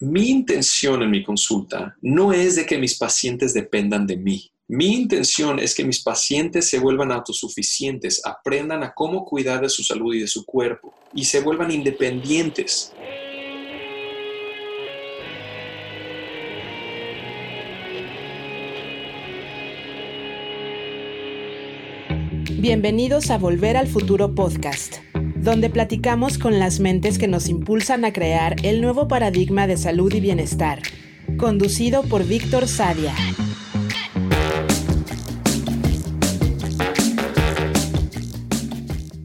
mi intención en mi consulta no es de que mis pacientes dependan de mí. Mi intención es que mis pacientes se vuelvan autosuficientes, aprendan a cómo cuidar de su salud y de su cuerpo y se vuelvan independientes. Bienvenidos a Volver al Futuro Podcast, donde platicamos con las mentes que nos impulsan a crear el nuevo paradigma de salud y bienestar, conducido por Víctor Sadia.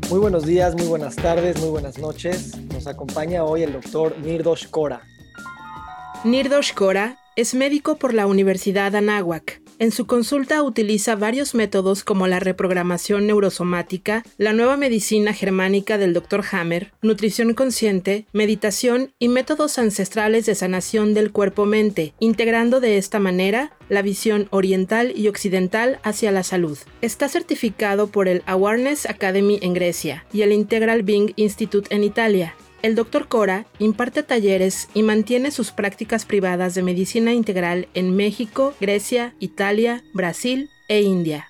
Muy buenos días, muy buenas tardes, muy buenas noches. Nos acompaña hoy el doctor Nirdosh Kora. Nirdosh Kora es médico por la Universidad Anáhuac en su consulta utiliza varios métodos como la reprogramación neurosomática, la nueva medicina germánica del Dr. Hammer, nutrición consciente, meditación y métodos ancestrales de sanación del cuerpo-mente, integrando de esta manera la visión oriental y occidental hacia la salud. Está certificado por el Awareness Academy en Grecia y el Integral Being Institute en Italia el Dr. Cora imparte talleres y mantiene sus prácticas privadas de medicina integral en México, Grecia, Italia, Brasil e India.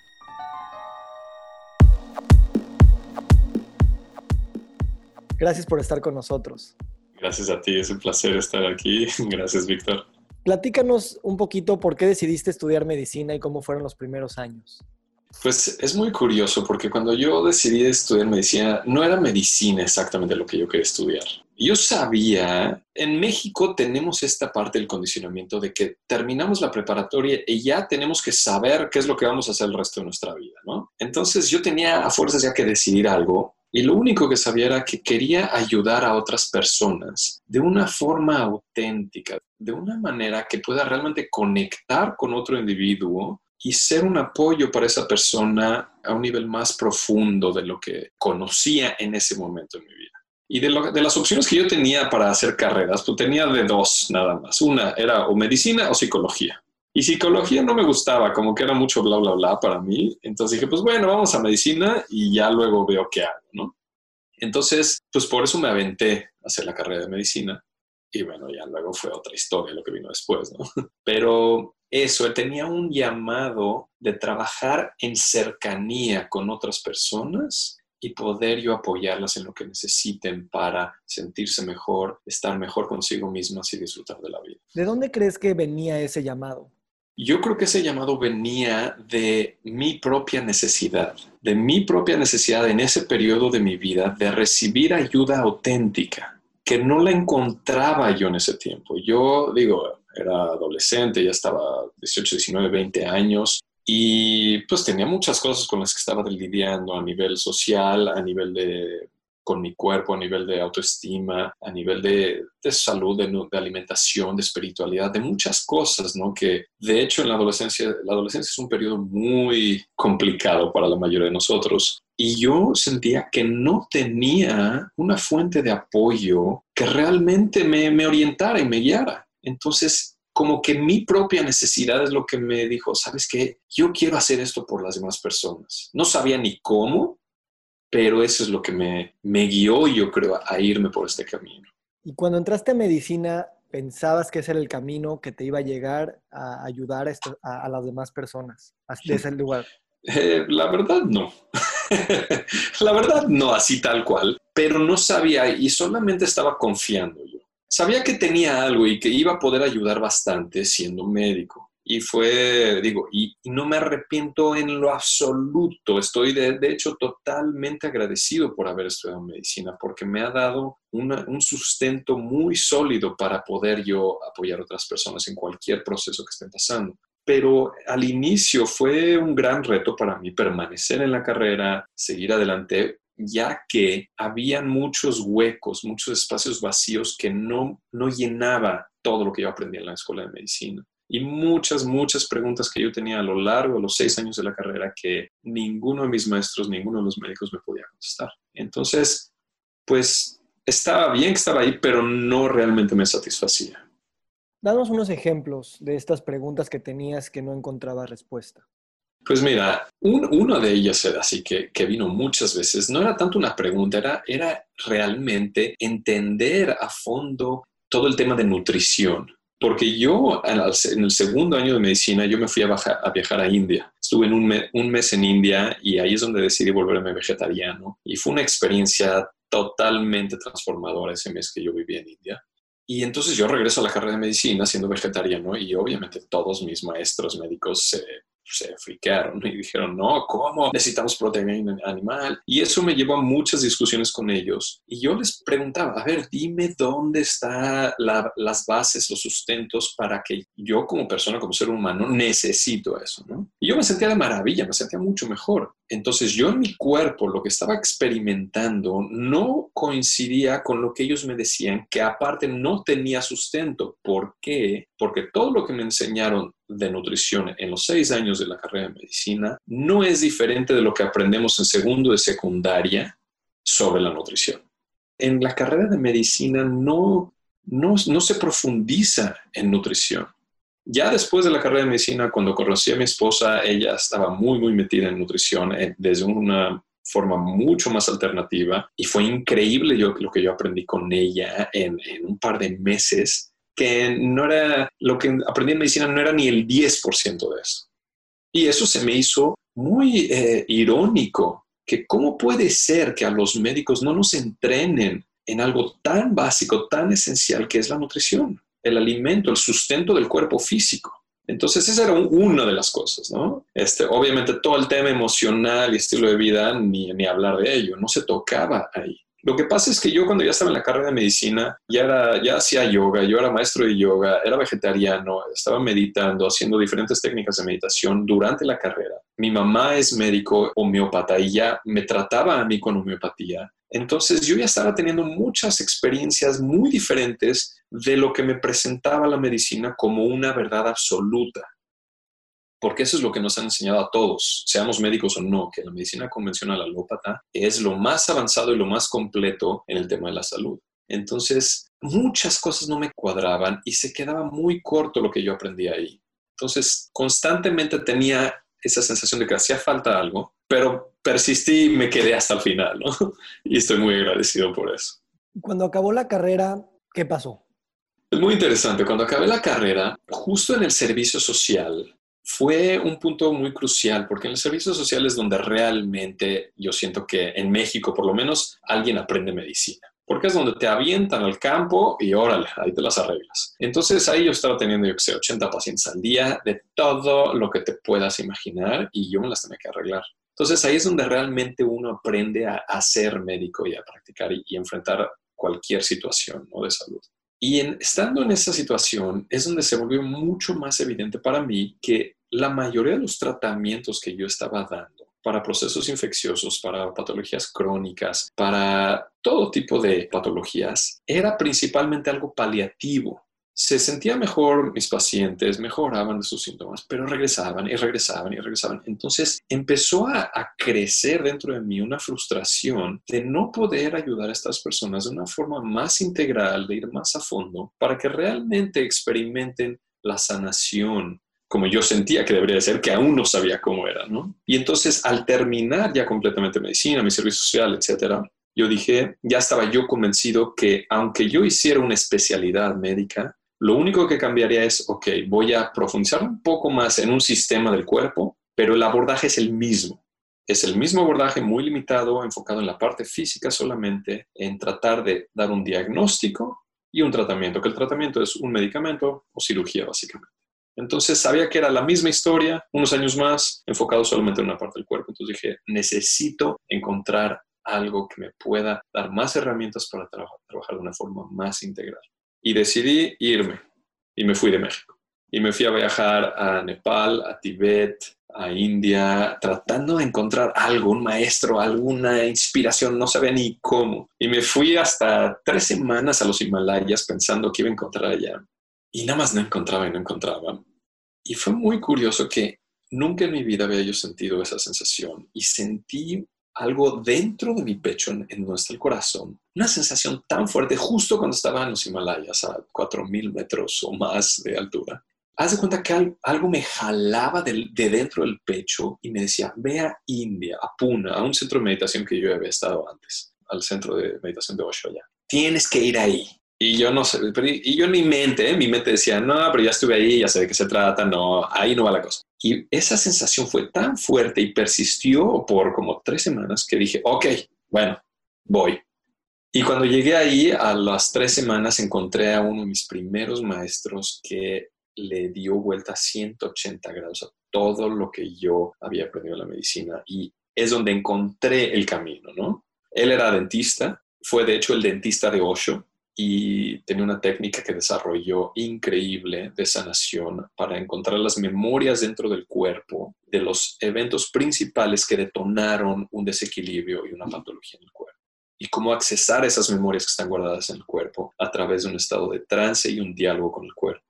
Gracias por estar con nosotros. Gracias a ti, es un placer estar aquí. Gracias, Víctor. Platícanos un poquito por qué decidiste estudiar medicina y cómo fueron los primeros años. Pues es muy curioso porque cuando yo decidí estudiar medicina, no era medicina exactamente lo que yo quería estudiar. Yo sabía, en México tenemos esta parte del condicionamiento de que terminamos la preparatoria y ya tenemos que saber qué es lo que vamos a hacer el resto de nuestra vida, ¿no? Entonces yo tenía a fuerzas ya que decidir algo y lo único que sabía era que quería ayudar a otras personas de una forma auténtica, de una manera que pueda realmente conectar con otro individuo y ser un apoyo para esa persona a un nivel más profundo de lo que conocía en ese momento en mi vida. Y de, de, las opciones que yo tenía para hacer carreras, pues tenía de dos nada más. Una era o medicina o psicología. Y psicología no me gustaba, como que era mucho bla, bla, bla para mí. Entonces dije, pues bueno, vamos a medicina y ya luego veo qué hago, ¿no? Entonces, pues por eso me aventé a hacer la carrera de medicina. Y bueno, ya luego fue otra historia lo que vino después, ¿no? Pero eso, él tenía un llamado de trabajar en cercanía con otras personas y poder yo apoyarlas en lo que necesiten para sentirse mejor, estar mejor consigo mismas y disfrutar de la vida. ¿De dónde crees que venía ese llamado? Yo creo que ese llamado venía de mi propia necesidad, de mi propia necesidad en ese periodo de mi vida de recibir ayuda auténtica que no la encontraba yo en ese tiempo. Yo digo, era adolescente, ya estaba 18, 19, 20 años y pues tenía muchas cosas con las que estaba lidiando a nivel social, a nivel de con mi cuerpo, a nivel de autoestima, a nivel de, de salud, de, de, alimentación, de espiritualidad, de muchas cosas, ¿no? Que de hecho en la adolescencia, la adolescencia es un periodo muy complicado para la mayoría de nosotros. Y yo sentía que no tenía una fuente de apoyo que realmente me, me orientara y me guiara. Entonces, como que mi propia necesidad es lo que me dijo, ¿sabes qué? Yo quiero hacer esto por las demás personas. No sabía ni cómo, pero eso es lo que me, me guió, yo creo, a irme por este camino. Y cuando entraste a medicina, ¿pensabas que ese era el camino que te iba a llegar a ayudar a, a, las demás personas de ese lugar? Eh, la verdad, no. la verdad, no, así tal cual. Pero no sabía y solamente estaba confiando yo. Sabía que tenía algo y que iba a poder ayudar bastante siendo médico y fue, digo, y, no me arrepiento en lo absoluto. Estoy, de, de, hecho, totalmente agradecido por haber estudiado medicina, porque me ha dado un sustento muy sólido para poder yo apoyar a otras personas en cualquier proceso que estén pasando. Pero al inicio fue un gran reto para mí permanecer en la carrera, seguir adelante, ya que habían muchos huecos, muchos espacios vacíos que no, no llenaba todo lo que yo aprendí en la escuela de medicina y muchas, muchas preguntas que yo tenía a lo largo de los seis años de la carrera que ninguno de mis maestros, ninguno de los médicos me podía contestar. Entonces, pues estaba bien que estaba ahí, pero no realmente me satisfacía. Danos unos ejemplos de estas preguntas que tenías que no encontraba respuesta. Pues mira, un, una de ellas era así que, que, vino muchas veces, no era tanto una pregunta, era, era realmente entender a fondo todo el tema de nutrición. Porque yo en el segundo año de medicina yo me fui a, viajar a India. Estuve un, un mes en India y ahí es donde decidí volverme vegetariano. Y fue una experiencia totalmente transformadora ese mes que yo viví en India. Y entonces yo regreso a la carrera de medicina siendo vegetariano y obviamente todos mis maestros médicos se se friquearon y dijeron, no, ¿cómo? Necesitamos proteína animal. Y eso me llevó a muchas discusiones con ellos. Y yo les preguntaba, a ver, dime dónde están las bases, los sustentos para que yo como persona, como ser humano, necesito eso, ¿no? Y yo me sentía de maravilla, me sentía mucho mejor. Entonces yo en mi cuerpo lo que estaba experimentando no coincidía con lo que ellos me decían, que aparte no tenía sustento. ¿Por qué? Porque todo lo que me enseñaron de nutrición en los seis años de la carrera de medicina no es diferente de lo que aprendemos en segundo de secundaria sobre la nutrición. En la carrera de medicina no, no, se profundiza en nutrición. Ya después de la carrera de medicina, cuando conocí a mi esposa, ella estaba muy, muy metida en nutrición eh, desde una forma mucho más alternativa y fue increíble yo, lo que yo aprendí con ella en un par de meses que no era, lo que aprendí en medicina no era ni el 10% de eso. Y eso se me hizo muy eh, irónico, que cómo puede ser que a los médicos no nos entrenen en algo tan básico, tan esencial que es la nutrición, el alimento, el sustento del cuerpo físico. Entonces, esa era una de las cosas, ¿no? Este, obviamente, todo el tema emocional y estilo de vida, ni, ni hablar de ello, no se tocaba ahí. Lo que pasa es que yo cuando ya estaba en la carrera de medicina, ya, ya hacía yoga, yo era maestro de yoga, era vegetariano, estaba meditando, haciendo diferentes técnicas de meditación durante la carrera. Mi mamá es médico homeópata y ya me trataba a mí con homeopatía. Entonces yo ya estaba teniendo muchas experiencias muy diferentes de lo que me presentaba la medicina como una verdad absoluta porque eso es lo que nos han enseñado a todos, seamos médicos o no, que la medicina convencional alópata es lo más avanzado y lo más completo en el tema de la salud. Entonces, muchas cosas no me cuadraban y se quedaba muy corto lo que yo aprendí ahí. Entonces, constantemente tenía esa sensación de que hacía falta algo, pero persistí y me quedé hasta el final, ¿no? Y estoy muy agradecido por eso. Cuando acabó la carrera, ¿qué pasó? Es muy interesante. Cuando acabé la carrera, justo en el servicio social, fue un punto muy crucial porque en el servicio social es donde realmente yo siento que en México por lo menos alguien aprende medicina. Porque es donde te avientan al campo y órale, ahí te las arreglas. Entonces ahí yo estaba teniendo, yo que sé, 80 pacientes al día de todo lo que te puedas imaginar y yo me las tenía que arreglar. Entonces ahí es donde realmente uno aprende a, ser médico y a practicar y, enfrentar cualquier situación de salud. Y estando en esa situación es donde se volvió mucho más evidente para mí que la mayoría de los tratamientos que yo estaba dando para procesos infecciosos, para patologías crónicas, para todo tipo de patologías, era principalmente algo paliativo se sentía mejor mis pacientes, mejoraban sus síntomas, pero regresaban y regresaban y regresaban. Entonces empezó a, crecer dentro de mí una frustración de no poder ayudar a estas personas de una forma más integral, de ir más a fondo, para que realmente experimenten la sanación como yo sentía que debería ser, que aún no sabía cómo era, ¿no? Y entonces al terminar ya completamente medicina, mi servicio social, etcétera, yo dije, ya estaba yo convencido que aunque yo hiciera una especialidad médica, lo único que cambiaría es, ok, voy a profundizar un poco más en un sistema del cuerpo, pero el abordaje es el mismo. Es el mismo abordaje muy limitado, enfocado en la parte física solamente, en tratar de dar un diagnóstico y un tratamiento, que el tratamiento es un medicamento o cirugía básicamente. Entonces sabía que era la misma historia, unos años más, enfocado solamente en una parte del cuerpo. Entonces dije, necesito encontrar algo que me pueda dar más herramientas para trabajar de una forma más integral y decidí irme y me fui de México. Y me fui a viajar a Nepal, a Tibet, a India, tratando de encontrar algo, un maestro, alguna inspiración, no sabía ni cómo. Y me fui hasta tres semanas a los Himalayas pensando que iba a encontrar allá. Y nada más no encontraba y no encontraba. Y fue muy curioso que nunca en mi vida había yo sentido esa sensación y sentí algo dentro de mi pecho, en, nuestro corazón, una sensación tan fuerte justo cuando estaba en los Himalayas a 4.000 metros o más de altura. Haz de cuenta que algo me jalaba de, dentro del pecho y me decía, ve a India, a Pune, a un centro de meditación que yo había estado antes, al centro de meditación de Osho Tienes que ir ahí. Y yo no sé, y yo en mi mente, en mi mente decía, no, pero ya estuve ahí, ya sé de qué se trata, no, ahí no va la cosa. Y esa sensación fue tan fuerte y persistió por como tres semanas que dije, ok, bueno, voy. Y cuando llegué ahí, a las tres semanas encontré a uno de mis primeros maestros que le dio vuelta 180 grados a todo lo que yo había aprendido en la medicina. Y es donde encontré el camino, ¿no? Él era dentista, fue de hecho el dentista de Osho, y tenía una técnica que desarrolló increíble de sanación para encontrar las memorias dentro del cuerpo de los eventos principales que detonaron un desequilibrio y una patología en el cuerpo. Y cómo accesar esas memorias que están guardadas en el cuerpo a través de un estado de trance y un diálogo con el cuerpo.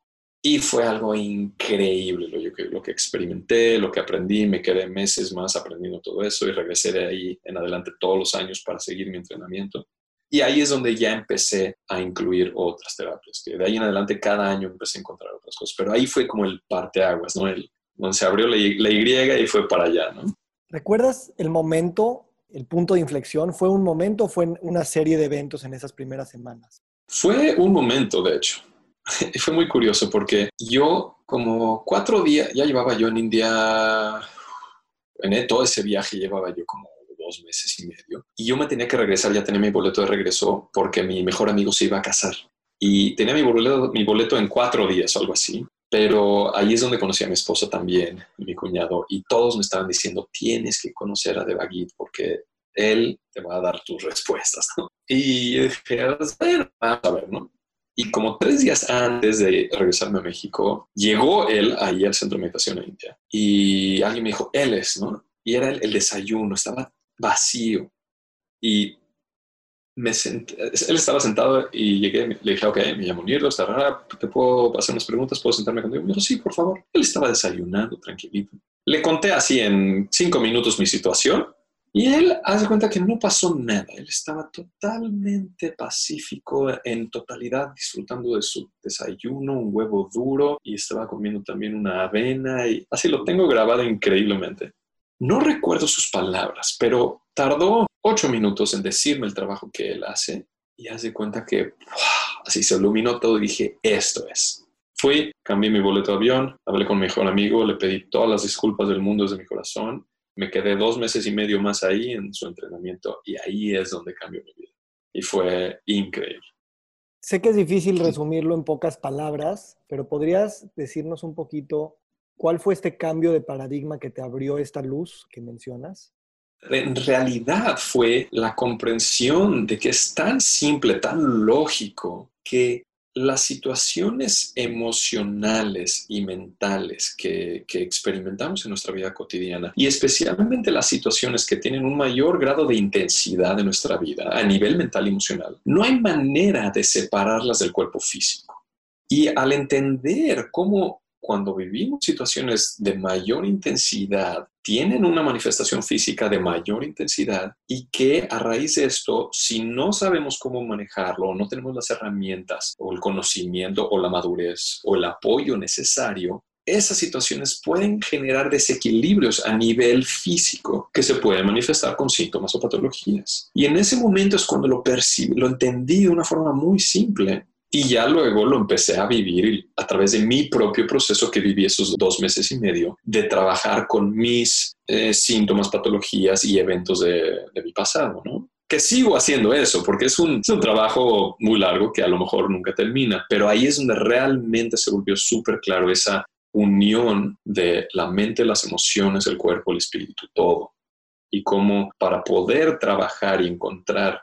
Y fue algo increíble lo que, lo que experimenté, lo que aprendí. Me quedé meses más aprendiendo todo eso y regresé de ahí en adelante todos los años para seguir mi entrenamiento. Y ahí es donde ya empecé a incluir otras terapias, que de ahí en adelante cada año empecé a encontrar otras cosas. Pero ahí fue como el parteaguas, ¿no? El, donde se abrió la, la Y y fue para allá, ¿no? ¿Recuerdas el momento, el punto de inflexión? ¿Fue un momento o fue una serie de eventos en esas primeras semanas? Fue un momento, de hecho. fue muy curioso porque yo como cuatro días, ya llevaba yo en India, en todo ese viaje llevaba yo como dos meses y medio. Y yo me tenía que regresar, ya tenía mi boleto de regreso porque mi mejor amigo se iba a casar. Y tenía mi boleto, mi boleto en cuatro días o algo así. Pero ahí es donde conocí a mi esposa también, mi cuñado, y todos me estaban diciendo, tienes que conocer a Devagit porque él te va a dar tus respuestas, ¿no? Y dije, bueno, vamos a ver, ¿no? Y como tres días antes de regresarme a México, llegó él ahí al centro de meditación India. Y alguien me dijo, él es, ¿no? Y era el, el desayuno, estaba vacío. Y me senté, él estaba sentado y llegué, le dije, ok, me llamo Nirdo, está rara, ¿te puedo hacer unas preguntas? ¿Puedo sentarme contigo? Me dijo, sí, por favor. Él estaba desayunando, tranquilito. Le conté así en cinco minutos mi situación y él hace cuenta que no pasó nada. Él estaba totalmente pacífico, en totalidad disfrutando de su desayuno, un huevo duro y estaba comiendo también una avena y así lo tengo grabado increíblemente. No recuerdo sus palabras, pero tardó ocho minutos en decirme el trabajo que él hace y hace cuenta que así se iluminó todo y dije, esto es. Fui, cambié mi boleto de avión, hablé con mi mejor amigo, le pedí todas las disculpas del mundo desde mi corazón. Me quedé dos meses y medio más ahí en su entrenamiento y ahí es donde cambió mi vida. Y fue increíble. Sé que es difícil resumirlo en pocas palabras, pero ¿podrías decirnos un poquito ¿Cuál fue este cambio de paradigma que te abrió esta luz que mencionas? En realidad fue la comprensión de que es tan simple, tan lógico, que las situaciones emocionales y mentales que, experimentamos en nuestra vida cotidiana y especialmente las situaciones que tienen un mayor grado de intensidad en nuestra vida a nivel mental y emocional, no hay manera de separarlas del cuerpo físico. Y al entender cómo cuando vivimos situaciones de mayor intensidad, tienen una manifestación física de mayor intensidad y que a raíz de esto, si no sabemos cómo manejarlo, no tenemos las herramientas o el conocimiento o la madurez o el apoyo necesario, esas situaciones pueden generar desequilibrios a nivel físico que se pueden manifestar con síntomas o patologías. Y en ese momento es cuando lo percibí, lo entendí de una forma muy simple y ya luego lo empecé a vivir a través de mi propio proceso que viví esos dos meses y medio, de trabajar con mis eh, síntomas, patologías y eventos de, mi pasado. Que sigo haciendo eso, porque es un, es un trabajo muy largo que a lo mejor nunca termina, pero ahí es donde realmente se volvió súper claro esa unión de la mente, las emociones, el cuerpo, el espíritu, todo. Y cómo para poder trabajar y encontrar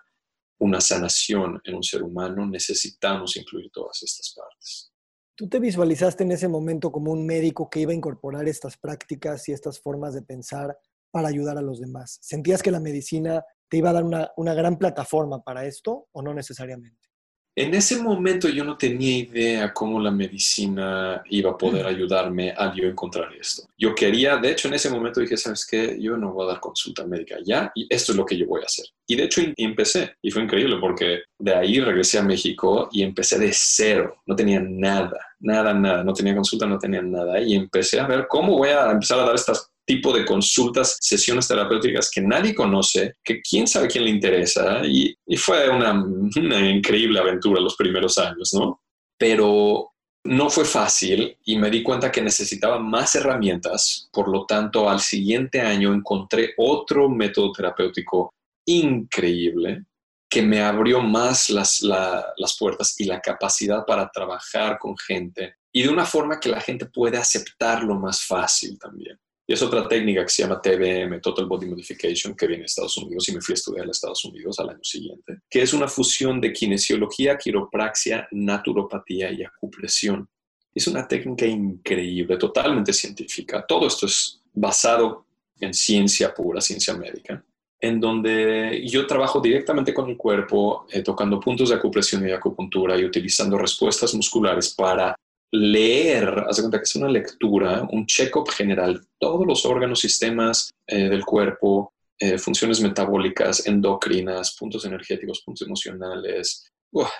una sanación en un ser humano, necesitamos incluir todas estas partes. ¿Tú te visualizaste en ese momento como un médico que iba a incorporar estas prácticas y estas formas de pensar para ayudar a los demás? ¿Sentías que la medicina te iba a dar una, una gran plataforma para esto o no necesariamente? En ese momento yo no tenía idea cómo la medicina iba a poder ayudarme a yo encontrar esto. Yo quería, de hecho en ese momento dije, ¿sabes qué? Yo no voy a dar consulta médica ya y esto es lo que yo voy a hacer. Y de hecho empecé y fue increíble porque de ahí regresé a México y empecé de cero. No tenía nada, nada, nada. No tenía consulta, no tenía nada. Y empecé a ver cómo voy a empezar a dar estas tipo de consultas, sesiones terapéuticas que nadie conoce, que quién sabe quién le interesa. Y, fue una, una increíble aventura los primeros años, ¿no? Pero no fue fácil y me di cuenta que necesitaba más herramientas. Por lo tanto, al siguiente año encontré otro método terapéutico increíble que me abrió más las, las puertas y la capacidad para trabajar con gente y de una forma que la gente puede aceptarlo más fácil también. Y es otra técnica que se llama TBM, Total Body Modification, que viene de Estados Unidos y me fui a estudiar a Estados Unidos al año siguiente, que es una fusión de kinesiología, quiropraxia, naturopatía y acupresión. Es una técnica increíble, totalmente científica. Todo esto es basado en ciencia pura, ciencia médica en donde yo trabajo directamente con el cuerpo, eh, tocando puntos de acupresión y acupuntura y utilizando respuestas musculares para leer, haz de cuenta que es una lectura, un check-up general, todos los órganos, sistemas eh, del cuerpo, eh, funciones metabólicas, endocrinas, puntos energéticos, puntos emocionales.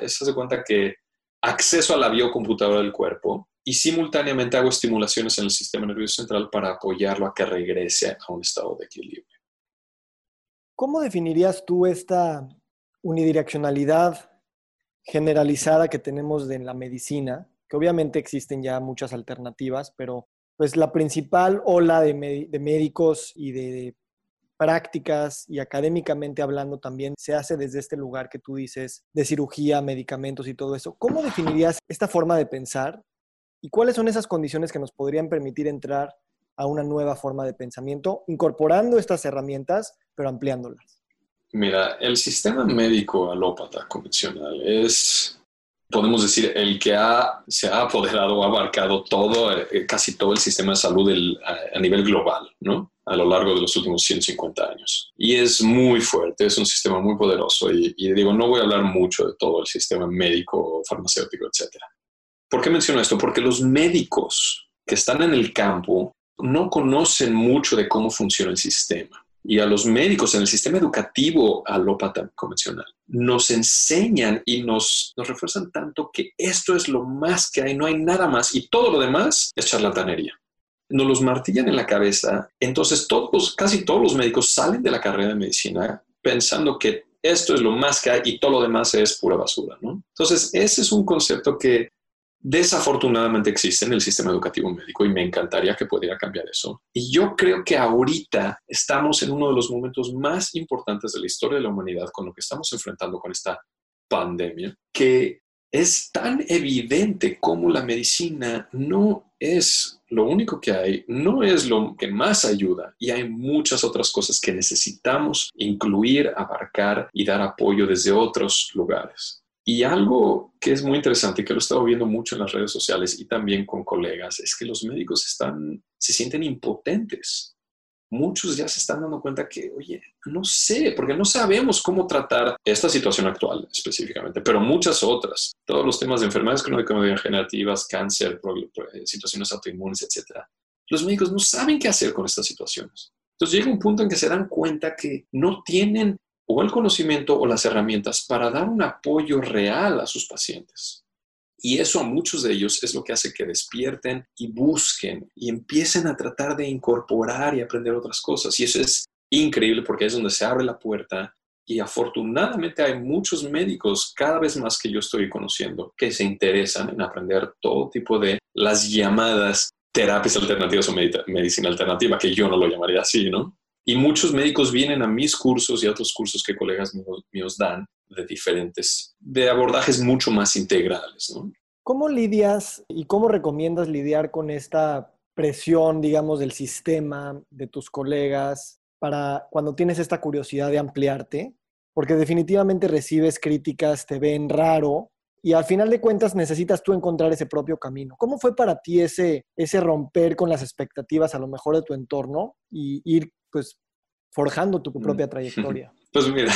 Es, haz de cuenta que acceso a la biocomputadora del cuerpo y simultáneamente hago estimulaciones en el sistema nervioso central para apoyarlo a que regrese a un estado de equilibrio. ¿Cómo definirías tú esta unidireccionalidad generalizada que tenemos en la medicina? Que obviamente existen ya muchas alternativas, pero pues la principal ola de, médicos y de, prácticas y académicamente hablando también se hace desde este lugar que tú dices de cirugía, medicamentos y todo eso. ¿Cómo definirías esta forma de pensar y cuáles son esas condiciones que nos podrían permitir entrar a una nueva forma de pensamiento, incorporando estas herramientas, pero ampliándolas? Mira, el sistema médico alópata convencional es, podemos decir, el que ha, se ha apoderado o abarcado todo, eh, casi todo el sistema de salud a, nivel global, ¿no? A lo largo de los últimos 150 años. Y es muy fuerte, es un sistema muy poderoso. Y, y digo, no voy a hablar mucho de todo el sistema médico, farmacéutico, etcétera. ¿Por qué menciono esto? Porque los médicos que están en el campo no conocen mucho de cómo funciona el sistema. Y a los médicos en el sistema educativo alópata convencional nos enseñan y nos, nos refuerzan tanto que esto es lo más que hay, no hay nada más y todo lo demás es charlatanería. Nos los martillan en la cabeza, entonces todos, casi todos los médicos salen de la carrera de medicina pensando que esto es lo más que hay y todo lo demás es pura basura, ¿no? Entonces, ese es un concepto que desafortunadamente existe en el sistema educativo médico y me encantaría que pudiera cambiar eso. Y yo creo que ahorita estamos en uno de los momentos más importantes de la historia de la humanidad con lo que estamos enfrentando con esta pandemia, que es tan evidente como la medicina no es lo único que hay, no es lo que más ayuda y hay muchas otras cosas que necesitamos incluir, abarcar y dar apoyo desde otros lugares. Y algo que es muy interesante y que lo he estado viendo mucho en las redes sociales y también con colegas es que los médicos están, se sienten impotentes. Muchos ya se están dando cuenta que, oye, no sé, porque no sabemos cómo tratar esta situación actual específicamente, pero muchas otras. Todos los temas de enfermedades crónico-degenerativas, cáncer, situaciones autoinmunes, etc. Los médicos no saben qué hacer con estas situaciones. Entonces llega un punto en que se dan cuenta que no tienen o el conocimiento o las herramientas para dar un apoyo real a sus pacientes. Y eso a muchos de ellos es lo que hace que despierten y busquen y empiecen a tratar de incorporar y aprender otras cosas. Y eso es increíble porque es donde se abre la puerta y afortunadamente hay muchos médicos, cada vez más que yo estoy conociendo, que se interesan en aprender todo tipo de las llamadas terapias alternativas o medicina alternativa, que yo no lo llamaría así, ¿no? Y muchos médicos vienen a mis cursos y a otros cursos que colegas míos, dan de diferentes, de abordajes mucho más integrales. ¿no? ¿Cómo lidias y cómo recomiendas lidiar con esta presión, digamos, del sistema, de tus colegas, para cuando tienes esta curiosidad de ampliarte? Porque definitivamente recibes críticas, te ven raro y al final de cuentas necesitas tú encontrar ese propio camino. ¿Cómo fue para ti ese, ese romper con las expectativas a lo mejor de tu entorno y ir pues forjando tu propia mm. trayectoria? Pues mira,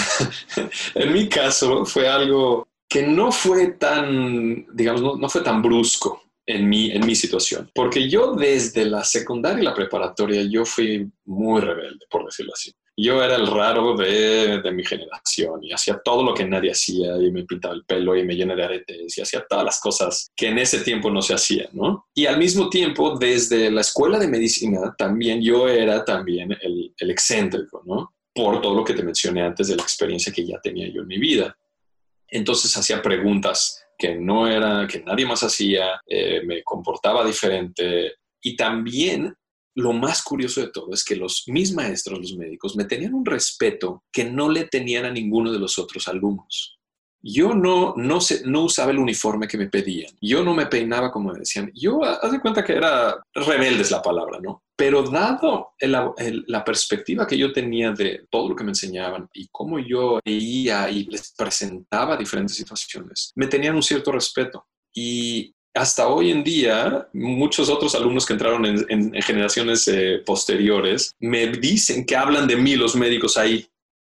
en mi caso fue algo que no fue tan, digamos, no, fue tan brusco en mi, en mi situación, porque yo desde la secundaria y la preparatoria yo fui muy rebelde, por decirlo así. Yo era el raro de, mi generación y hacía todo lo que nadie hacía y me pintaba el pelo y me llené de aretes y hacía todas las cosas que en ese tiempo no se hacían, ¿no? Y al mismo tiempo, desde la escuela de medicina, también yo era también el, el excéntrico, ¿no? Por todo lo que te mencioné antes de la experiencia que ya tenía yo en mi vida. Entonces hacía preguntas que no era, que nadie más hacía, eh, me comportaba diferente y también lo más curioso de todo es que los mis maestros, los médicos, me tenían un respeto que no le tenían a ninguno de los otros alumnos. Yo no, no, no usaba el uniforme que me pedían. Yo no me peinaba como me decían. Yo, haz de cuenta que era rebelde es la palabra, ¿no? Pero dado la perspectiva que yo tenía de todo lo que me enseñaban y cómo yo veía y les presentaba diferentes situaciones, me tenían un cierto respeto. Y hasta hoy en día, muchos otros alumnos que entraron en, generaciones eh, posteriores me dicen que hablan de mí los médicos ahí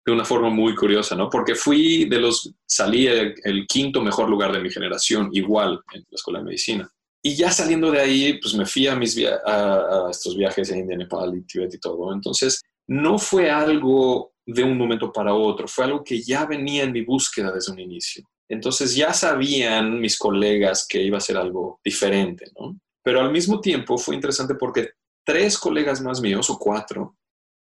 de una forma muy curiosa, ¿no? Porque fui de los, salí el, quinto mejor lugar de mi generación, igual en la escuela de medicina. Y ya saliendo de ahí, pues me fui a, mis a, estos viajes en India, Nepal y Tibet y todo. Entonces, no fue algo de un momento para otro, fue algo que ya venía en mi búsqueda desde un inicio. Entonces ya sabían mis colegas que iba a ser algo diferente, ¿no? Pero al mismo tiempo fue interesante porque tres colegas más míos, o cuatro,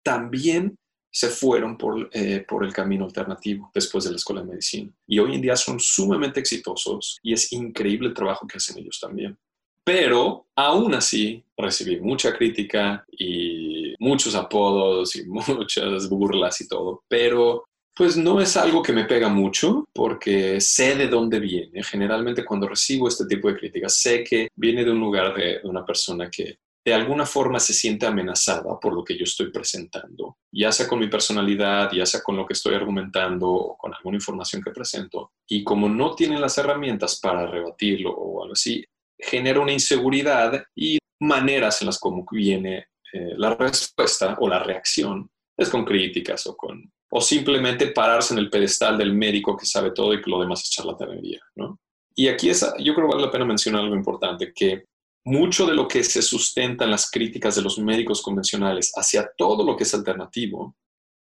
también se fueron por, eh, por el camino alternativo después de la escuela de medicina. Y hoy en día son sumamente exitosos y es increíble el trabajo que hacen ellos también. Pero aún así recibí mucha crítica y muchos apodos y muchas burlas y todo. Pero pues no es algo que me pega mucho porque sé de dónde viene. Generalmente cuando recibo este tipo de críticas sé que viene de un lugar de una persona que de alguna forma se siente amenazada por lo que yo estoy presentando, ya sea con mi personalidad, ya sea con lo que estoy argumentando o con alguna información que presento. Y como no tienen las herramientas para rebatirlo o algo así, genera una inseguridad y maneras en las como viene eh, la respuesta o la reacción es con críticas o con o simplemente pararse en el pedestal del médico que sabe todo y que lo demás es charlatanería, ¿no? Y aquí es, yo creo que vale la pena mencionar algo importante, que mucho de lo que se sustenta en las críticas de los médicos convencionales hacia todo lo que es alternativo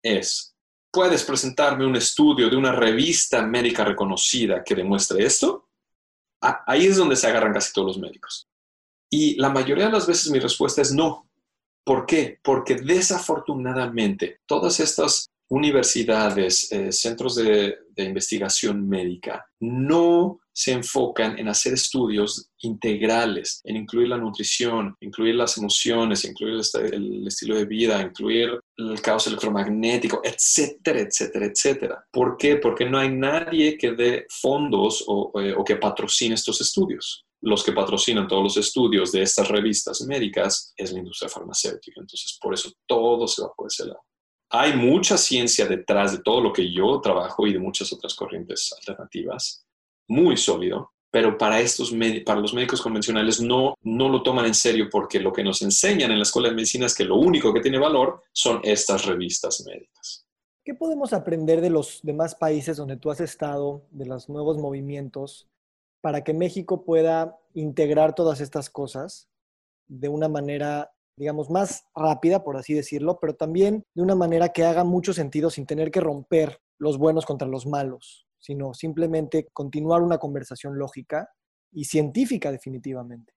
es, ¿puedes presentarme un estudio de una revista médica reconocida que demuestre esto? ahí es donde se agarran casi todos los médicos. Y la mayoría de las veces mi respuesta es no. ¿Por qué? Porque desafortunadamente todas estas universidades, eh, centros de, investigación médica no se enfocan en hacer estudios integrales, en incluir la nutrición, incluir las emociones, incluir el, estilo de vida, incluir el caos electromagnético, etcétera, etcétera, etcétera. ¿Por qué? Porque no hay nadie que dé fondos o, eh, o que patrocine estos estudios los que patrocinan todos los estudios de estas revistas médicas es la industria farmacéutica. Entonces, por eso todo se va por ese lado hay mucha ciencia detrás de todo lo que yo trabajo y de muchas otras corrientes alternativas, muy sólido, pero para, estos, para los médicos convencionales no, no lo toman en serio porque lo que nos enseñan en la escuela de medicina es que lo único que tiene valor son estas revistas médicas. ¿Qué podemos aprender de los demás países donde tú has estado, de los nuevos movimientos, para que México pueda integrar todas estas cosas de una manera digamos, más rápida, por así decirlo, pero también de una manera que haga mucho sentido sin tener que romper los buenos contra los malos, sino simplemente continuar una conversación lógica y científica definitivamente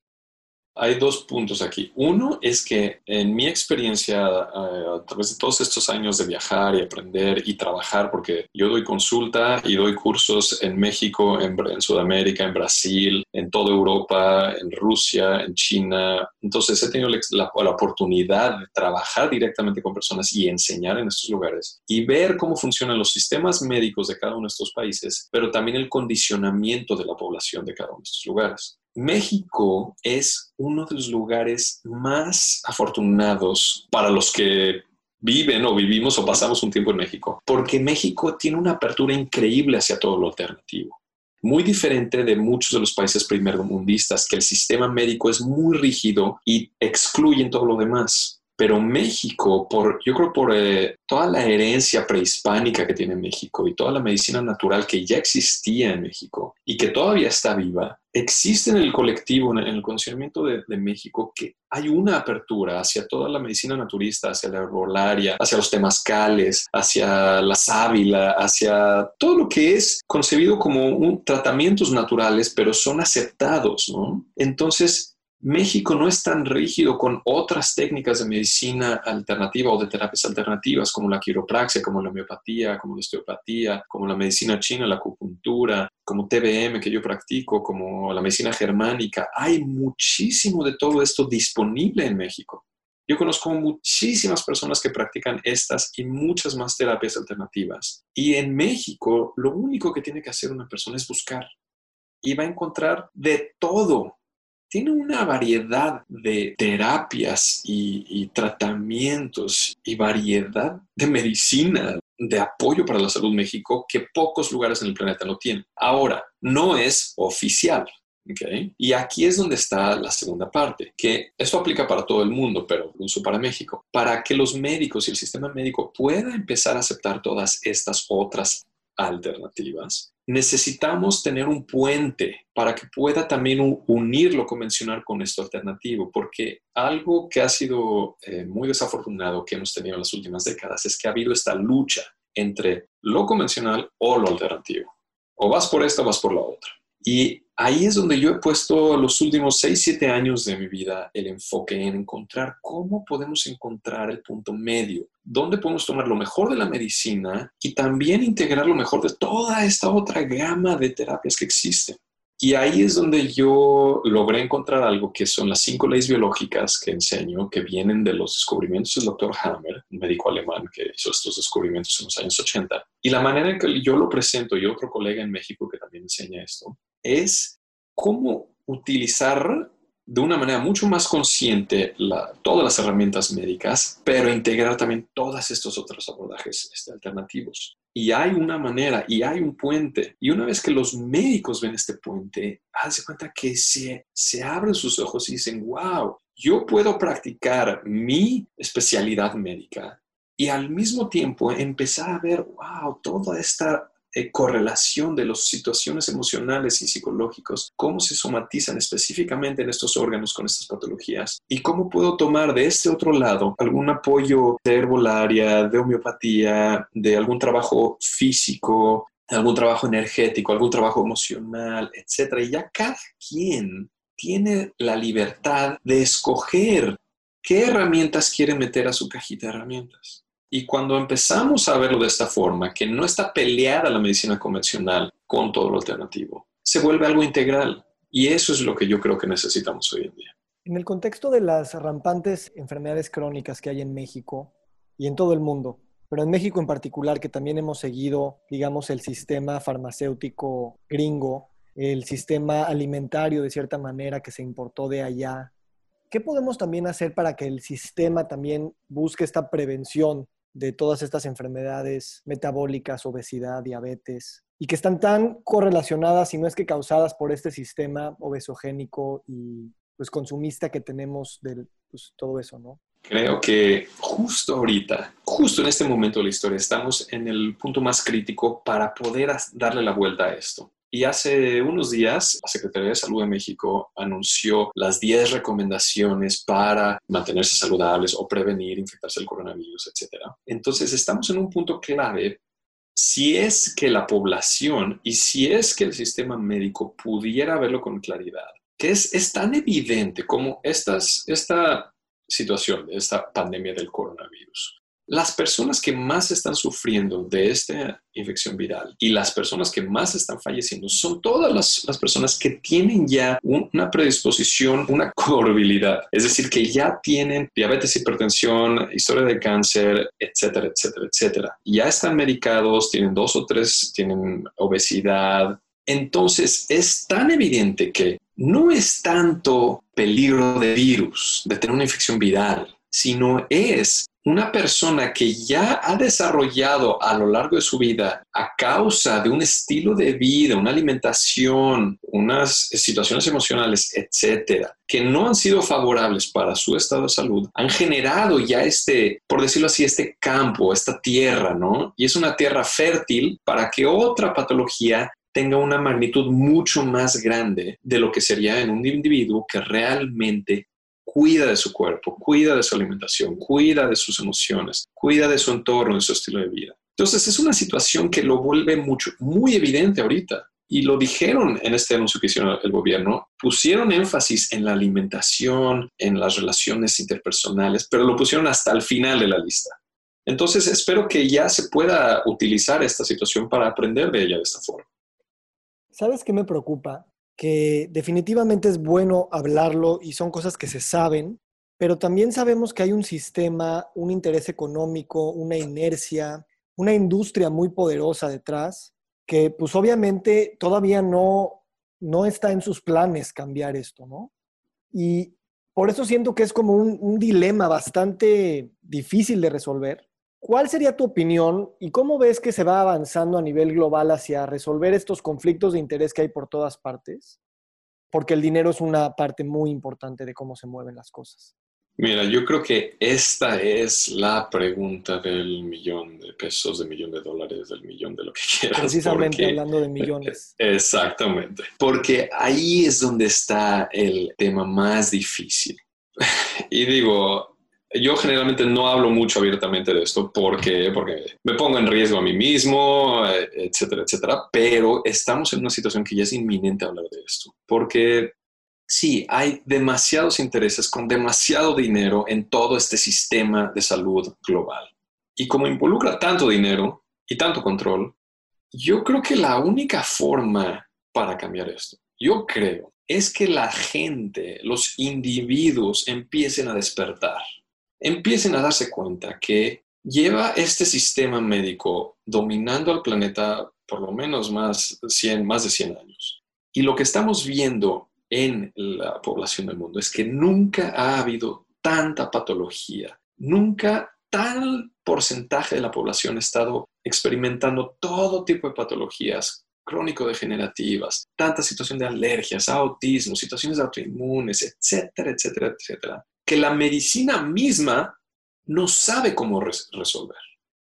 hay dos puntos aquí. Uno es que en mi experiencia, eh, a través de todos estos años de viajar y aprender y trabajar, porque yo doy consulta y doy cursos en México, en, Sudamérica, en Brasil, en toda Europa, en Rusia, en China. Entonces he tenido la, la oportunidad de trabajar directamente con personas y enseñar en estos lugares y ver cómo funcionan los sistemas médicos de cada uno de estos países, pero también el condicionamiento de la población de cada uno de estos lugares. México es uno de los lugares más afortunados para los que viven o vivimos o pasamos un tiempo en México, porque México tiene una apertura increíble hacia todo lo alternativo. Muy diferente de muchos de los países primermundistas, que el sistema médico es muy rígido y excluyen todo lo demás. Pero México, por, yo creo por eh, toda la herencia prehispánica que tiene México y toda la medicina natural que ya existía en México y que todavía está viva, existe en el colectivo, en el conocimiento de, México, que hay una apertura hacia toda la medicina naturista, hacia la herbolaria, hacia los temazcales, hacia la sábila, hacia todo lo que es concebido como tratamientos naturales, pero son aceptados, ¿no? Entonces, México no es tan rígido con otras técnicas de medicina alternativa o de terapias alternativas como la quiropraxia, como la homeopatía, como la osteopatía, como la medicina china, la acupuntura, como TBM que yo practico, como la medicina germánica. Hay muchísimo de todo esto disponible en México. Yo conozco muchísimas personas que practican estas y muchas más terapias alternativas. Y en México, lo único que tiene que hacer una persona es buscar y va a encontrar de todo tiene una variedad de terapias y, tratamientos y variedad de medicina de apoyo para la salud México que pocos lugares en el planeta lo tienen. Ahora, no es oficial. ¿okay? Y aquí es donde está la segunda parte, que esto aplica para todo el mundo, pero incluso para México. Para que los médicos y el sistema médico pueda empezar a aceptar todas estas otras alternativas, necesitamos tener un puente para que pueda también unir lo convencional con esto alternativo, porque algo que ha sido eh, muy desafortunado que hemos tenido en las últimas décadas es que ha habido esta lucha entre lo convencional o lo alternativo. O vas por esto o vas por la otra. Ahí es donde yo he puesto los últimos 6, 7 años de mi vida el enfoque en encontrar cómo podemos encontrar el punto medio, dónde podemos tomar lo mejor de la medicina y también integrar lo mejor de toda esta otra gama de terapias que existen. Y ahí es donde yo logré encontrar algo que son las cinco leyes biológicas que enseño, que vienen de los descubrimientos del doctor Hammer, un médico alemán que hizo estos descubrimientos en los años 80. Y la manera en que yo lo presento, y otro colega en México que también enseña esto, es cómo utilizar de una manera mucho más consciente todas las herramientas médicas, pero integrar también todos estos otros abordajes este, alternativos. Y hay una manera y hay un puente. Y una vez que los médicos ven este puente, hace cuenta que se, se abren sus ojos y dicen, wow, yo puedo practicar mi especialidad médica y al mismo tiempo empezar a ver, wow, toda esta eh, correlación de las situaciones emocionales y psicológicos, cómo se somatizan específicamente en estos órganos con estas patologías y cómo puedo tomar de este otro lado algún apoyo de herbolaria, de homeopatía, de algún trabajo físico, algún trabajo energético, algún trabajo emocional, etcétera. Y ya cada quien tiene la libertad de escoger qué herramientas quiere meter a su cajita de herramientas. Y cuando empezamos a verlo de esta forma, que no está peleada la medicina convencional con todo lo alternativo, se vuelve algo integral. Y eso es lo que yo creo que necesitamos hoy en día. En el contexto de las rampantes enfermedades crónicas que hay en México y en todo el mundo, pero en México en particular, que también hemos seguido, digamos, el sistema farmacéutico gringo, el sistema alimentario de cierta manera que se importó de allá, ¿qué podemos también hacer para que el sistema también busque esta prevención de todas estas enfermedades metabólicas, obesidad, diabetes, y que están tan correlacionadas, si no es que causadas por este sistema obesogénico y pues consumista que tenemos de pues, todo eso, ¿no? Creo que justo ahorita, justo en este momento de la historia, estamos en el punto más crítico para poder darle la vuelta a esto. Y hace unos días, la Secretaría de Salud de México anunció las 10 recomendaciones para mantenerse saludables o prevenir infectarse el coronavirus, etc. Entonces, estamos en un punto clave. Si es que la población y si es que el sistema médico pudiera verlo con claridad, que es, es tan evidente como estas, esta situación, esta pandemia del coronavirus, las personas que más están sufriendo de esta infección viral y las personas que más están falleciendo son todas las, personas que tienen ya una predisposición, una comorbilidad, es decir, que ya tienen diabetes, hipertensión, historia de cáncer, etcétera, etcétera, etcétera. Ya están medicados, tienen dos o tres, tienen obesidad. Entonces, es tan evidente que no es tanto peligro de virus, de tener una infección viral, sino es una persona que ya ha desarrollado a lo largo de su vida a causa de un estilo de vida, una alimentación, unas situaciones emocionales, etcétera, que no han sido favorables para su estado de salud, han generado ya este, por decirlo así, este campo, esta tierra, ¿no? Y es una tierra fértil para que otra patología tenga una magnitud mucho más grande de lo que sería en un individuo que realmente cuida de su cuerpo, cuida de su alimentación, cuida de sus emociones, cuida de su entorno, de su estilo de vida. Entonces es una situación que lo vuelve mucho, muy evidente ahorita. Y lo dijeron en este anuncio que hicieron el gobierno, pusieron énfasis en la alimentación, en las relaciones interpersonales, pero lo pusieron hasta el final de la lista. Entonces espero que ya se pueda utilizar esta situación para aprender de ella de esta forma. ¿Sabes qué me preocupa? Que definitivamente es bueno hablarlo y son cosas que se saben, pero también sabemos que hay un sistema, un interés económico, una inercia, una industria muy poderosa detrás, que pues obviamente todavía no, no está en sus planes cambiar esto, ¿no? Y por eso siento que es como un, un dilema bastante difícil de resolver. ¿Cuál sería tu opinión y cómo ves que se va avanzando a nivel global hacia resolver estos conflictos de interés que hay por todas partes? Porque el dinero es una parte muy importante de cómo se mueven las cosas. Mira, yo creo que esta es la pregunta del millón de pesos, del millón de dólares, del millón de lo que quieras. Precisamente hablando de millones. Exactamente. Porque ahí es donde está el tema más difícil. Y digo, yo generalmente no hablo mucho abiertamente de esto porque, porque me pongo en riesgo a mí mismo, eh, etcétera, etcétera, pero estamos en una situación que ya es inminente hablar de esto, porque sí, hay demasiados intereses con demasiado dinero en todo este sistema de salud global. Y como involucra tanto dinero y tanto control, yo creo que la única forma para cambiar esto, yo creo, es que la gente, los individuos empiecen a despertar empiecen a darse cuenta que lleva este sistema médico dominando al planeta por lo menos más, 100, más de 100 años. Y lo que estamos viendo en la población del mundo es que nunca ha habido tanta patología, nunca tal porcentaje de la población ha estado experimentando todo tipo de patologías crónico-degenerativas, tanta situación de alergias, autismo, situaciones autoinmunes, etcétera, etcétera, etcétera, que la medicina misma no sabe cómo resolver.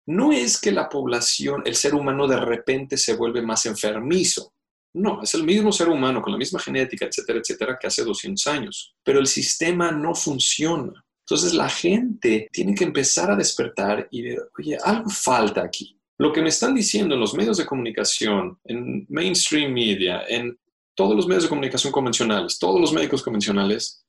No es que la población, el ser humano de repente se vuelve más enfermizo. No, es el mismo ser humano con la misma genética, etcétera, etcétera, que hace 200 años. Pero el sistema no funciona. Entonces la gente tiene que empezar a despertar y ver, oye, algo falta aquí. Lo que me están diciendo en los medios de comunicación, en mainstream media, en todos los medios de comunicación convencionales, todos los médicos convencionales,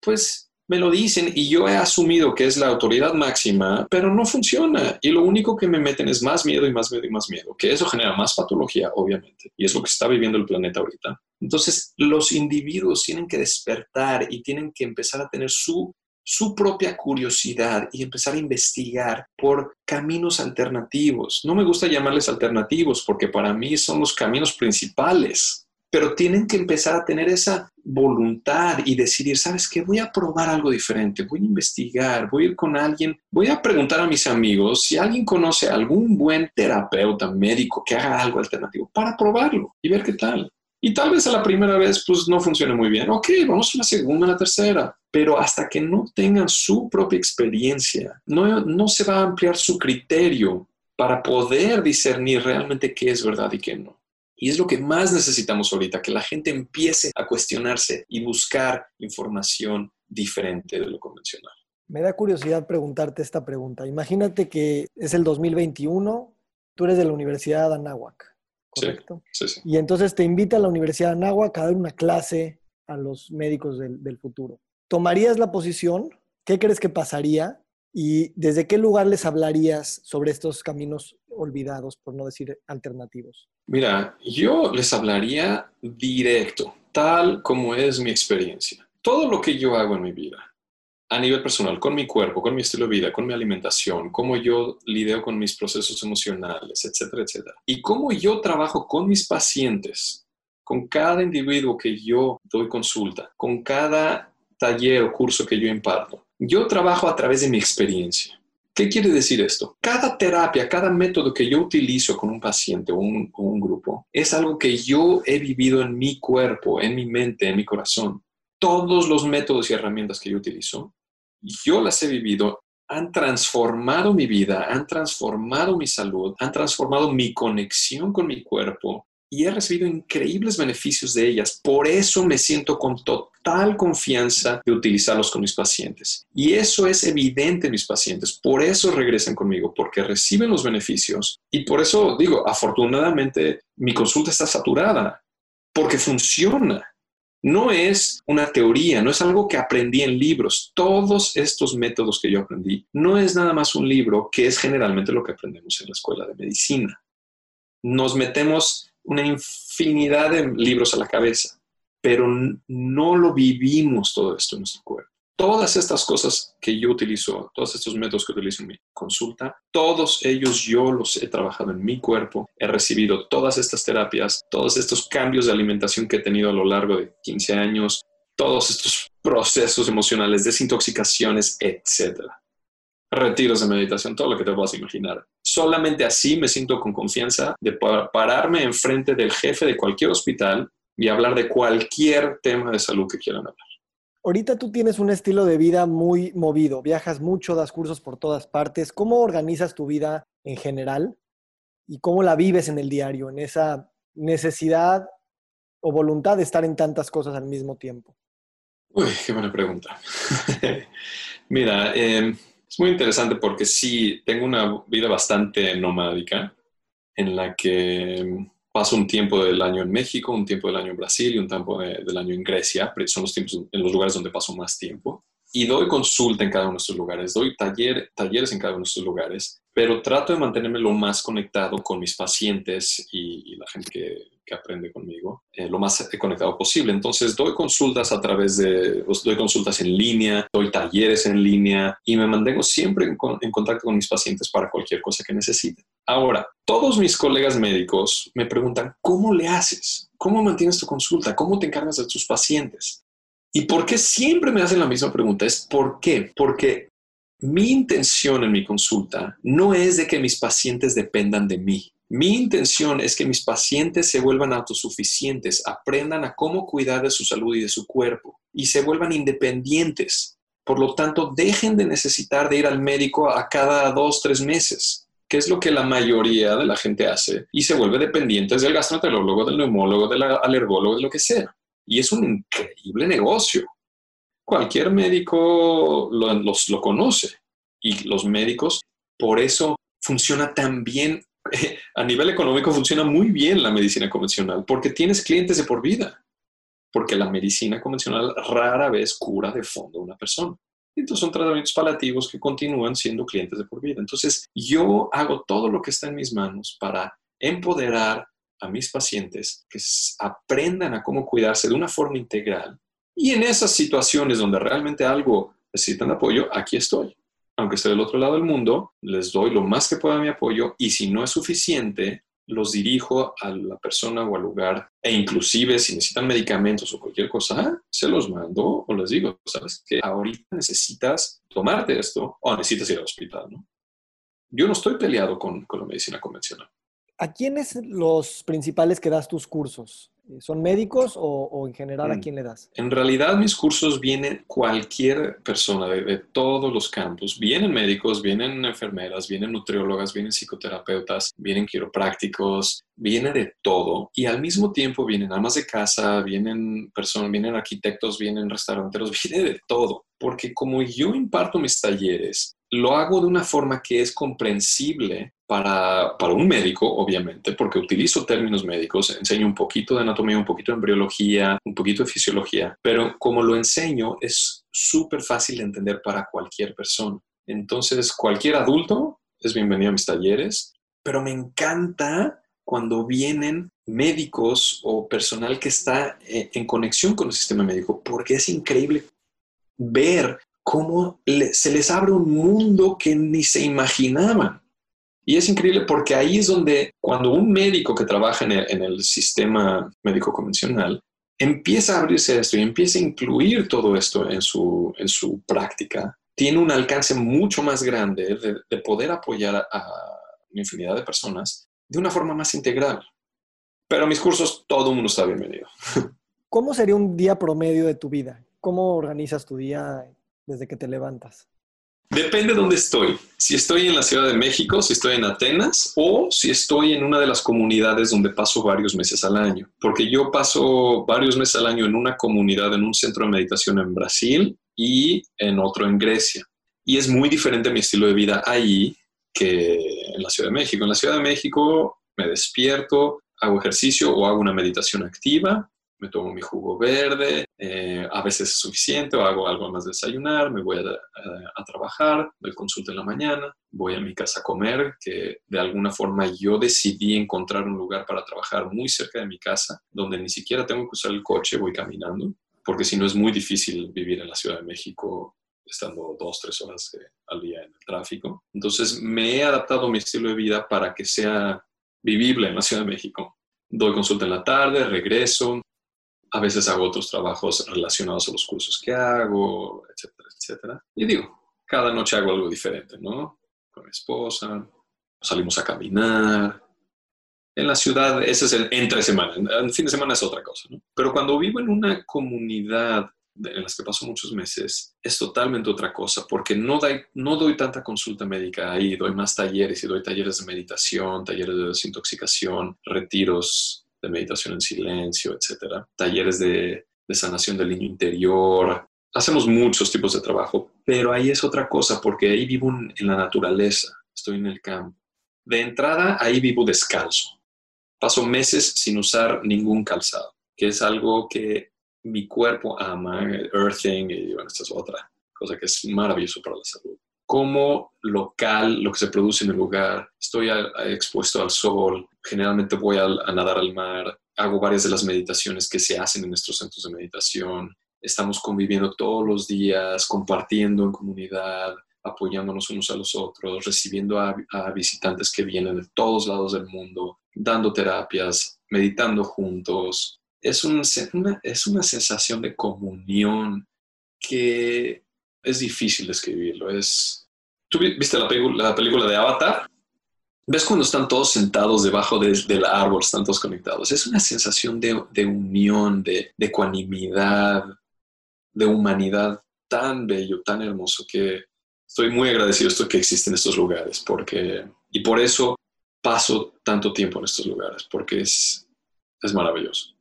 pues me lo dicen y yo he asumido que es la autoridad máxima, pero no funciona. Y lo único que me meten es más miedo y más miedo y más miedo, que eso genera más patología, obviamente. Y es lo que está viviendo el planeta ahorita. Entonces, los individuos tienen que despertar y tienen que empezar a tener su, su propia curiosidad y empezar a investigar por caminos alternativos. No me gusta llamarles alternativos porque para mí son los caminos principales pero tienen que empezar a tener esa voluntad y decidir, ¿sabes qué? Voy a probar algo diferente, voy a investigar, voy a ir con alguien, voy a preguntar a mis amigos si alguien conoce algún buen terapeuta, médico que haga algo alternativo para probarlo y ver qué tal. Y tal vez a la primera vez pues no funcione muy bien. Ok, vamos a la segunda, a la tercera. Pero hasta que no tengan su propia experiencia, no, no se va a ampliar su criterio para poder discernir realmente qué es verdad y qué no. Y es lo que más necesitamos ahorita, que la gente empiece a cuestionarse y buscar información diferente de lo convencional. Me da curiosidad preguntarte esta pregunta. Imagínate que es el 2021, tú eres de la Universidad de Anáhuac, ¿correcto? Sí, sí, Y entonces te invita a la Universidad de Anáhuac a dar una clase a los médicos del, del futuro. ¿Tomarías la posición? ¿Qué crees que pasaría? ¿Y desde qué lugar les hablarías sobre estos caminos olvidados, por no decir alternativos? Mira, yo les hablaría directo, tal como es mi experiencia. Todo lo que yo hago en mi vida, a nivel personal, con mi cuerpo, con mi estilo de vida, con mi alimentación, cómo yo lidio con mis procesos emocionales, etcétera, etcétera. Y cómo yo trabajo con mis pacientes, con cada individuo que yo doy consulta, con cada taller o curso que yo imparto Yo trabajo a través de mi experiencia. ¿Qué quiere decir esto? Cada terapia, cada método que yo utilizo con un paciente o un, grupo es algo que yo he vivido en mi cuerpo, en mi mente, en mi corazón. Todos los métodos y herramientas que yo utilizo, yo las he vivido, han transformado mi vida, han transformado mi salud, han transformado mi conexión con mi cuerpo y he recibido increíbles beneficios de ellas. Por eso me siento con total confianza de utilizarlos con mis pacientes. Y eso es evidente en mis pacientes. Por eso regresan conmigo, porque reciben los beneficios. Y por eso digo, afortunadamente mi consulta está saturada, porque funciona. No es una teoría, no es algo que aprendí en libros. Todos estos métodos que yo aprendí no es nada más un libro, que es generalmente lo que aprendemos en la escuela de medicina. Nos metemos una infinidad de libros a la cabeza, pero no lo vivimos todo esto en nuestro cuerpo. Todas estas cosas que yo utilizo, todos estos métodos que utilizo en mi consulta, todos ellos yo los he trabajado en mi cuerpo, he recibido todas estas terapias, todos estos cambios de alimentación que he tenido a lo largo de 15 años, todos estos procesos emocionales, desintoxicaciones, etcétera retiros de meditación, todo lo que te puedas imaginar. Solamente así me siento con confianza de pararme enfrente del jefe de cualquier hospital y hablar de cualquier tema de salud que quieran hablar. Ahorita tú tienes un estilo de vida muy movido, viajas mucho, das cursos por todas partes. ¿Cómo organizas tu vida en general y cómo la vives en el diario, en esa necesidad o voluntad de estar en tantas cosas al mismo tiempo? Uy, qué buena pregunta. Mira, eh, es muy interesante porque sí, tengo una vida bastante nomádica en la que paso un tiempo del año en México, un tiempo del año en Brasil y un tiempo del año en Grecia. Son los tiempos en los lugares donde paso más tiempo. Y doy consulta en cada uno de estos lugares, doy taller, talleres en cada uno de estos lugares, pero trato de mantenerme lo más conectado con mis pacientes y, y la gente que, que aprende conmigo eh, lo más conectado posible. Entonces doy consultas a través de, pues, doy consultas en línea, doy talleres en línea y me mantengo siempre en contacto con mis pacientes para cualquier cosa que necesiten. Ahora, todos mis colegas médicos me preguntan, ¿cómo le haces? ¿Cómo mantienes tu consulta? ¿Cómo te encargas de tus pacientes? ¿Y por qué siempre me hacen la misma pregunta? Es ¿por qué? Porque mi intención en mi consulta no es de que mis pacientes dependan de mí. Mi intención es que mis pacientes se vuelvan autosuficientes, aprendan a cómo cuidar de su salud y de su cuerpo y se vuelvan independientes. Por lo tanto, dejen de necesitar de ir al médico a cada dos, tres meses, que es lo que la mayoría de la gente hace, y se vuelve dependientes del gastroenterólogo, del neumólogo, del alergólogo, de lo que sea. Y es un increíble negocio. Cualquier médico lo, lo conoce y los médicos, por eso funciona tan bien a nivel económico funciona muy bien la medicina convencional porque tienes clientes de por vida, porque la medicina convencional rara vez cura de fondo a una persona. Entonces son tratamientos paliativos que continúan siendo clientes de por vida. Entonces yo hago todo lo que está en mis manos para empoderar a mis pacientes que aprendan a cómo cuidarse de una forma integral. Y en esas situaciones donde realmente algo necesitan apoyo, aquí estoy aunque esté del otro lado del mundo, les doy lo más que pueda mi apoyo y si no es suficiente, los dirijo a la persona o al lugar e inclusive si necesitan medicamentos o cualquier cosa, se los mando o les digo, sabes que ahorita necesitas tomarte esto o necesitas ir al hospital, ¿no? Yo no estoy peleado con, con la medicina convencional. ¿A quiénes los principales que das tus cursos? ¿Son médicos o, en general a mm. quién le das? En realidad mis cursos vienen cualquier persona de, todos los campos. Vienen médicos, vienen enfermeras, vienen nutriólogas, vienen psicoterapeutas, vienen quiroprácticos, viene de todo. Y al mismo tiempo vienen amas de casa, vienen personas, vienen arquitectos, vienen restauranteros, viene de todo. Porque como yo imparto mis talleres, lo hago de una forma que es comprensible para, para, un médico, obviamente, porque utilizo términos médicos, enseño un poquito de anatomía, un poquito de embriología, un poquito de fisiología, pero como lo enseño es súper fácil de entender para cualquier persona. Entonces, cualquier adulto es bienvenido a mis talleres, pero me encanta cuando vienen médicos o personal que está eh, en conexión con el sistema médico, porque es increíble ver cómo se les abre un mundo que ni se imaginaban. Y es increíble porque ahí es donde cuando un médico que trabaja en el, sistema médico convencional empieza a abrirse esto y empieza a incluir todo esto en su, en su práctica, tiene un alcance mucho más grande de, poder apoyar a, a una infinidad de personas de una forma más integral. Pero mis cursos, todo el mundo está bienvenido. ¿Cómo sería un día promedio de tu vida? ¿Cómo organizas tu día desde que te levantas? Depende de dónde estoy. Si estoy en la Ciudad de México, si estoy en Atenas o si estoy en una de las comunidades donde paso varios meses al año. Porque yo paso varios meses al año en una comunidad, en un centro de meditación en Brasil y en otro en Grecia. Y es muy diferente mi estilo de vida ahí que en la Ciudad de México. En la Ciudad de México me despierto, hago ejercicio o hago una meditación activa me tomo mi jugo verde, eh, a veces es suficiente o hago algo más de desayunar, me voy a, trabajar, doy consulta en la mañana, voy a mi casa a comer, que de alguna forma yo decidí encontrar un lugar para trabajar muy cerca de mi casa, donde ni siquiera tengo que usar el coche, voy caminando, porque si no es muy difícil vivir en la Ciudad de México estando dos, tres horas eh, al día en el tráfico. Entonces me he adaptado a mi estilo de vida para que sea vivible en la Ciudad de México. Doy consulta en la tarde, regreso, a veces hago otros trabajos relacionados a los cursos que hago, etcétera, etcétera. Y digo, cada noche hago algo diferente, ¿no? Con mi esposa, salimos a caminar. En la ciudad, ese es el entre semana. El fin de semana es otra cosa, ¿no? Pero cuando vivo en una comunidad en las que paso muchos meses, es totalmente otra cosa, porque no, no doy tanta consulta médica ahí, doy más talleres y doy talleres de meditación, talleres de desintoxicación, retiros de meditación en silencio, etcétera, talleres de, sanación del niño interior. Hacemos muchos tipos de trabajo, pero ahí es otra cosa, porque ahí vivo en la naturaleza, estoy en el campo. De entrada, ahí vivo descalzo. Paso meses sin usar ningún calzado, que es algo que mi cuerpo ama, earthing, y bueno, esta es otra cosa que es maravilloso para la salud como local lo que se produce en el lugar. Estoy expuesto al sol, generalmente voy a, nadar al mar, hago varias de las meditaciones que se hacen en nuestros centros de meditación. Estamos conviviendo todos los días, compartiendo en comunidad, apoyándonos unos a los otros, recibiendo a, visitantes que vienen de todos lados del mundo, dando terapias, meditando juntos. Es, es una sensación de comunión que es difícil describirlo. Es, ¿Tú viste la, la película de Avatar? ¿Ves cuando están todos sentados debajo del árbol, están todos conectados? Es una sensación de, de unión, de, de, ecuanimidad, de humanidad tan bello, tan hermoso que estoy muy agradecido esto que existen estos lugares porque, y por eso paso tanto tiempo en estos lugares, porque es, es maravilloso.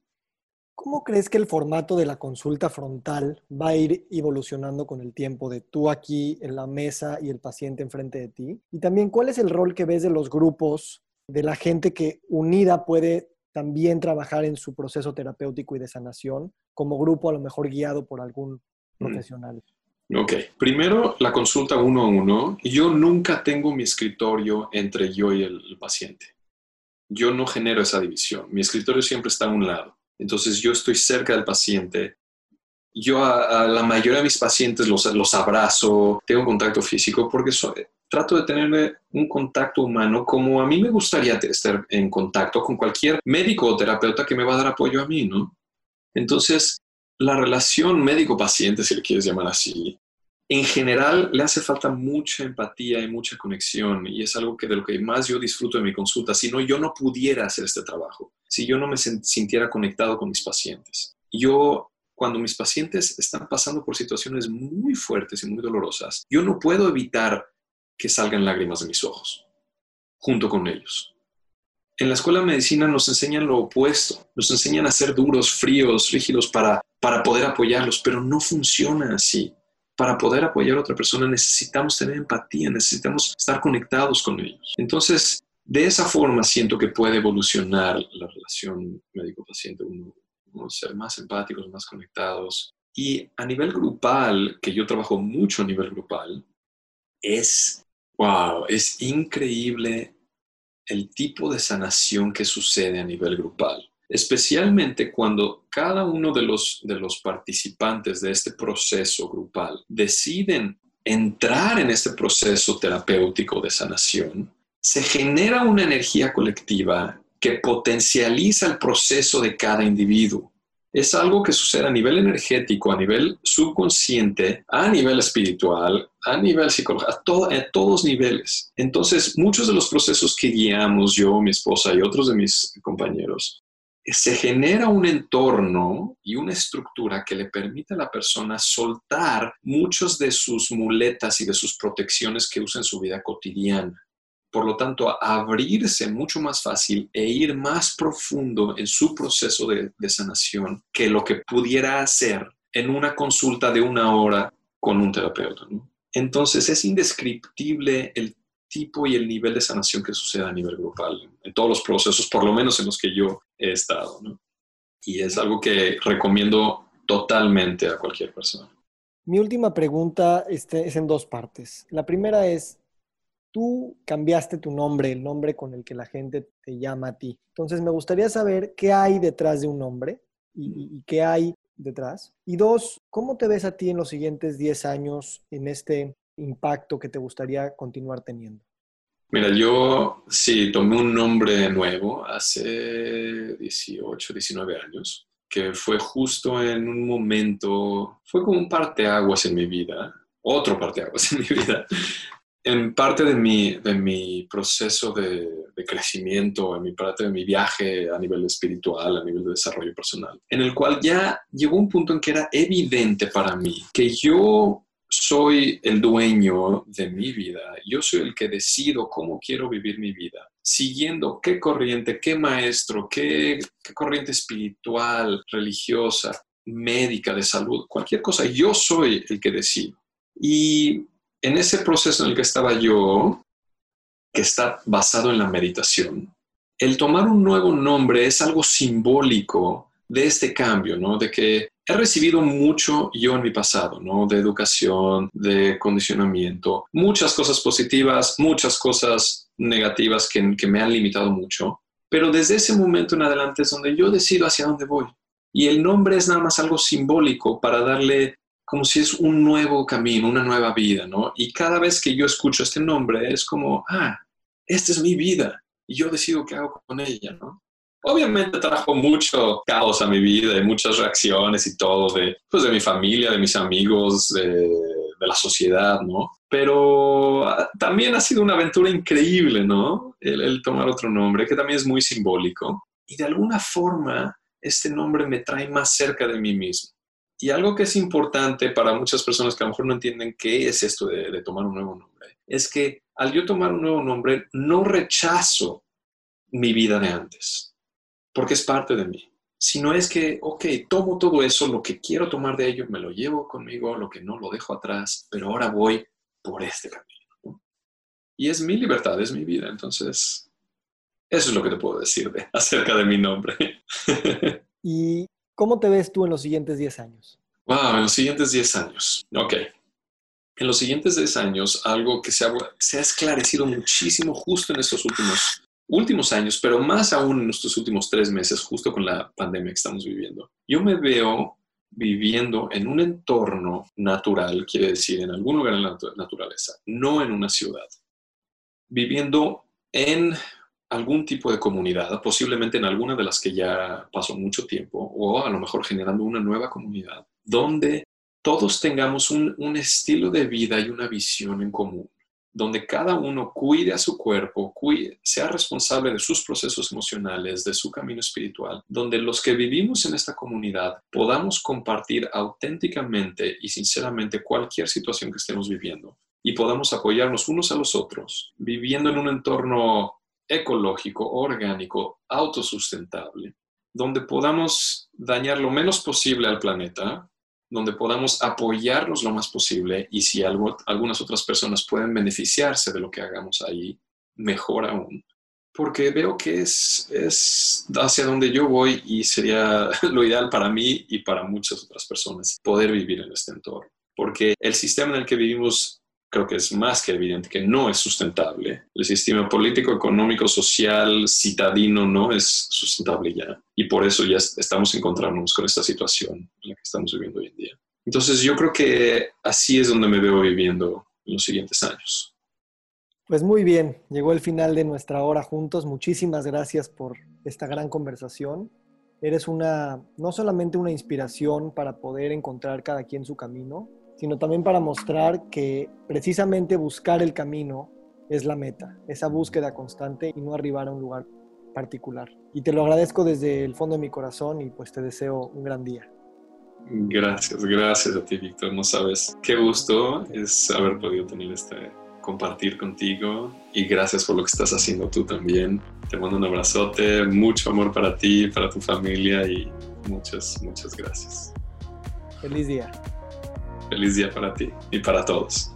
¿Cómo crees que el formato de la consulta frontal va a ir evolucionando con el tiempo de tú aquí en la mesa y el paciente enfrente de ti? Y también, ¿cuál es el rol que ves de los grupos, de la gente que unida puede también trabajar en su proceso terapéutico y de sanación, como grupo a lo mejor guiado por algún mm. profesional? Ok, primero la consulta uno a uno. Yo nunca tengo mi escritorio entre yo y el paciente. Yo no genero esa división. Mi escritorio siempre está a un lado entonces yo estoy cerca del paciente. Yo a, la mayoría de mis pacientes los, los abrazo, tengo contacto físico porque trato de tener un contacto humano como a mí me gustaría estar en contacto con cualquier médico o terapeuta que me va a dar apoyo a mí, ¿no? Entonces, la relación médico-paciente, si le quieres llamar así, en general le hace falta mucha empatía y mucha conexión y es algo que de lo que más yo disfruto de mi consulta, si no yo no pudiera hacer este trabajo, si yo no me sintiera conectado con mis pacientes. Yo cuando mis pacientes están pasando por situaciones muy fuertes y muy dolorosas, yo no puedo evitar que salgan lágrimas de mis ojos junto con ellos. En la escuela de medicina nos enseñan lo opuesto, nos enseñan a ser duros, fríos, rígidos para, para poder apoyarlos, pero no funciona así para poder apoyar a otra persona necesitamos tener empatía, necesitamos estar conectados con ellos. Entonces, de esa forma siento que puede evolucionar la relación médico-paciente, uno, ser más empáticos, más conectados. Y a nivel grupal, que yo trabajo mucho a nivel grupal, es, wow, es increíble el tipo de sanación que sucede a nivel grupal especialmente cuando cada uno de los, de los participantes de este proceso grupal deciden entrar en este proceso terapéutico de sanación, se genera una energía colectiva que potencializa el proceso de cada individuo. es algo que sucede a nivel energético, a nivel subconsciente, a nivel espiritual, a nivel psicológico, a, a todos niveles. Entonces, muchos de los procesos que guiamos yo, mi esposa y otros de mis compañeros, se genera un entorno y una estructura que le permite a la persona soltar muchos de sus muletas y de sus protecciones que usa en su vida cotidiana. Por lo tanto, abrirse mucho más fácil e ir más profundo en su proceso de, sanación que lo que pudiera hacer en una consulta de una hora con un terapeuta. Entonces, es indescriptible el tipo y el nivel de sanación que sucede a nivel grupal en todos los procesos, por lo menos en los que yo he estado. Y es algo que recomiendo totalmente a cualquier persona. Mi última pregunta este, es en dos partes. La primera es, tú cambiaste tu nombre, el nombre con el que la gente te llama a ti. Entonces, me gustaría saber qué hay detrás de un nombre y, qué hay detrás. Y dos, ¿cómo te ves a ti en los siguientes 10 años en este impacto que te gustaría continuar teniendo? Mira, yo sí tomé un nombre nuevo hace 18, 19 años, que fue justo en un momento, fue como un parteaguas en mi vida, otro parteaguas en mi vida, en parte de mi, de mi proceso de, de, crecimiento, en mi parte de mi viaje a nivel espiritual, a nivel de desarrollo personal, en el cual ya llegó un punto en que era evidente para mí que yo soy el dueño de mi vida, yo soy el que decido cómo quiero vivir mi vida, siguiendo qué corriente, qué maestro, qué, corriente espiritual, religiosa, médica, de salud, cualquier cosa, yo soy el que decido. Y en ese proceso en el que estaba yo, que está basado en la meditación, el tomar un nuevo nombre es algo simbólico de este cambio, ¿no? De que he recibido mucho yo en mi pasado, ¿no? De educación, de condicionamiento, muchas cosas positivas, muchas cosas negativas que, me han limitado mucho. Pero desde ese momento en adelante es donde yo decido hacia dónde voy. Y el nombre es nada más algo simbólico para darle como si es un nuevo camino, una nueva vida, ¿no? Y cada vez que yo escucho este nombre es como, ah, esta es mi vida y yo decido qué hago con ella, ¿no? Obviamente trajo mucho caos a mi vida y muchas reacciones y todo de, pues, de mi familia, de mis amigos, de, la sociedad, ¿no? Pero ah, también ha sido una aventura increíble, ¿no? El tomar otro nombre, que también es muy simbólico. Y de alguna forma, este nombre me trae más cerca de mí mismo. Y algo que es importante para muchas personas que a lo mejor no entienden qué es esto de, tomar un nuevo nombre, es que al yo tomar un nuevo nombre, no rechazo mi vida de antes, porque es parte de mí, sino es que, ok, tomo todo eso, lo que quiero tomar de ello, me lo llevo conmigo, lo que no lo dejo atrás, pero ahora voy por este camino. Y es mi libertad, es mi vida, entonces, eso es lo que te puedo decir de, acerca de mi nombre. y ¿Cómo te ves tú en los siguientes 10 años? Wow, en los siguientes 10 años. Ok. En los siguientes 10 años, algo que se ha, se ha esclarecido muchísimo justo en estos últimos, últimos años, pero más aún en estos últimos tres meses, justo con la pandemia que estamos viviendo. Yo me veo viviendo en un entorno natural, quiere decir, en algún lugar en la naturaleza, no en una ciudad. Viviendo en algún tipo de comunidad, posiblemente en alguna de las que ya pasó mucho tiempo, o a lo mejor generando una nueva comunidad, donde todos tengamos un, estilo de vida y una visión en común, donde cada uno cuide a su cuerpo, sea responsable de sus procesos emocionales, de su camino espiritual, donde los que vivimos en esta comunidad podamos compartir auténticamente y sinceramente cualquier situación que estemos viviendo y podamos apoyarnos unos a los otros, viviendo en un entorno ecológico, orgánico, autosustentable, donde podamos dañar lo menos posible al planeta, donde podamos apoyarnos lo más posible y si algunas otras personas pueden beneficiarse de lo que hagamos ahí, mejor aún. Porque veo que es, es hacia donde yo voy y sería lo ideal para mí y para muchas otras personas poder vivir en este entorno. Porque el sistema en el que vivimos creo que es más que evidente que no es sustentable. El sistema político, económico, social, citadino no es sustentable ya. Y por eso ya estamos encontrándonos con esta situación en la que estamos viviendo hoy en día. Entonces yo creo que así es donde me veo viviendo en los siguientes años. Pues muy bien, llegó el final de nuestra hora juntos. Muchísimas gracias por esta gran conversación. eres una, no solamente una inspiración para poder encontrar cada quien su camino, sino también para mostrar que precisamente buscar el camino es la meta, esa búsqueda constante y no arribar a un lugar particular. Y te lo agradezco desde el fondo de mi corazón y pues te deseo un gran día. Gracias, gracias a ti, Víctor. No sabes qué gusto es haber podido tener este compartir contigo y gracias por lo que estás haciendo tú también. Te mando un abrazote, mucho amor para ti, para tu familia y muchas, muchas gracias. Feliz día. Feliz día para ti y para todos.